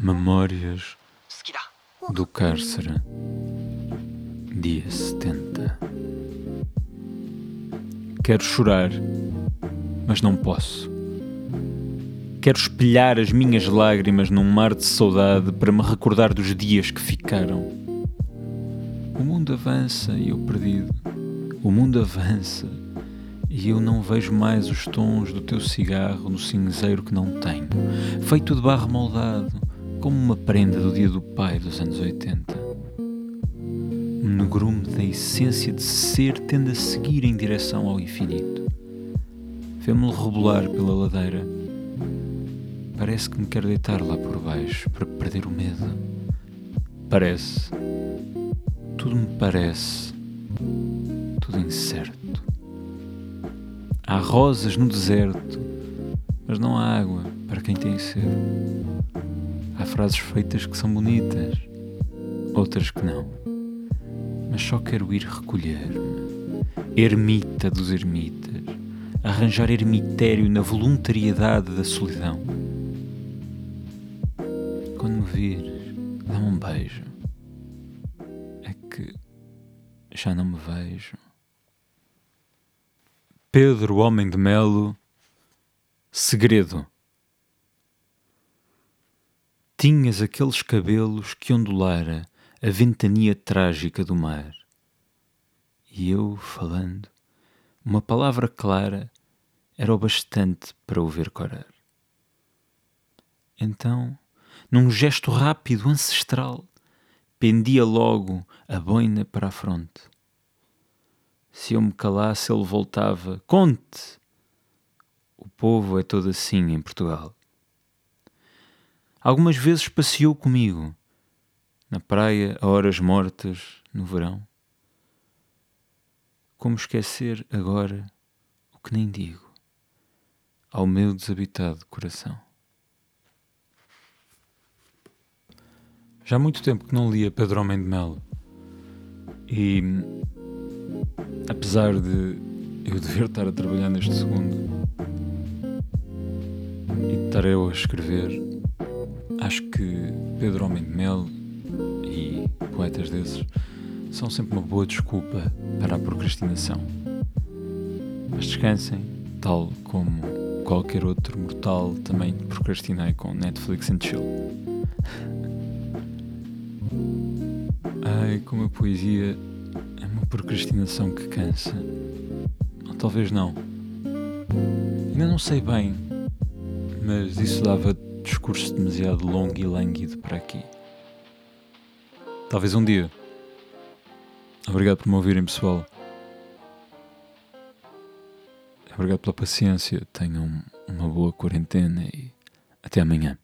Memórias do Cárcere, dia 70. Quero chorar, mas não posso. Quero espelhar as minhas lágrimas num mar de saudade para me recordar dos dias que ficaram. O mundo avança e eu perdido. O mundo avança e eu não vejo mais os tons do teu cigarro no cinzeiro que não tenho, feito de barro moldado, como uma prenda do dia do pai dos anos 80. Um negrume da essência de ser tende a seguir em direção ao infinito. Vê-me rebolar pela ladeira. Parece que me quer deitar lá por baixo para perder o medo. Parece. Tudo me parece. Tudo incerto. Há rosas no deserto, mas não há água para quem tem sede. Há frases feitas que são bonitas, outras que não. Mas só quero ir recolher-me, ermita dos ermitas, arranjar ermitério na voluntariedade da solidão. Quando me vires, dá-me um beijo. É que já não me vejo. Pedro Homem de Melo Segredo Tinhas aqueles cabelos que ondulara a ventania trágica do mar. E eu, falando, uma palavra clara era o bastante para o ver corar. Então, num gesto rápido, ancestral, pendia logo a boina para a fronte se eu me calasse, ele voltava: Conte! O povo é todo assim em Portugal. Algumas vezes passeou comigo, na praia a horas mortas, no verão. Como esquecer agora o que nem digo ao meu desabitado coração? Já há muito tempo que não lia Pedro Homem de Melo e apesar de eu dever estar a trabalhar neste segundo e estar eu a escrever, acho que Pedro Homem de Mel e poetas desses são sempre uma boa desculpa para a procrastinação. Mas descansem, tal como qualquer outro mortal também procrastinei com Netflix and Chill. Ai, como a poesia procrastinação que cansa. Ou talvez não. Ainda não sei bem, mas isso dava discurso demasiado longo e lânguido para aqui. Talvez um dia. Obrigado por me ouvirem, pessoal. Obrigado pela paciência. Tenham uma boa quarentena e até amanhã.